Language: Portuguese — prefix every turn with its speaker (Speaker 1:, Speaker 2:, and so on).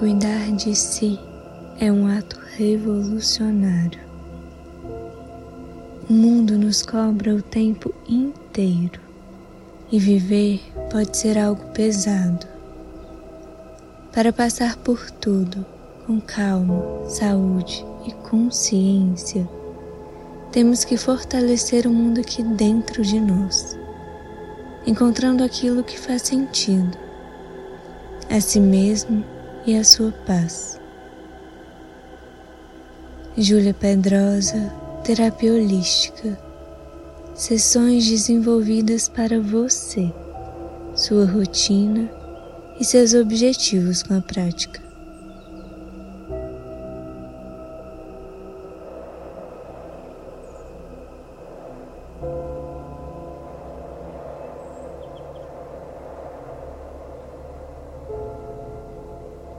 Speaker 1: Cuidar de si é um ato revolucionário. O mundo nos cobra o tempo inteiro e viver pode ser algo pesado. Para passar por tudo com calma, saúde e consciência, temos que fortalecer o mundo aqui dentro de nós, encontrando aquilo que faz sentido, a si mesmo e a sua paz. Júlia Pedrosa, Terapia Holística. Sessões desenvolvidas para você, sua rotina e seus objetivos com a prática.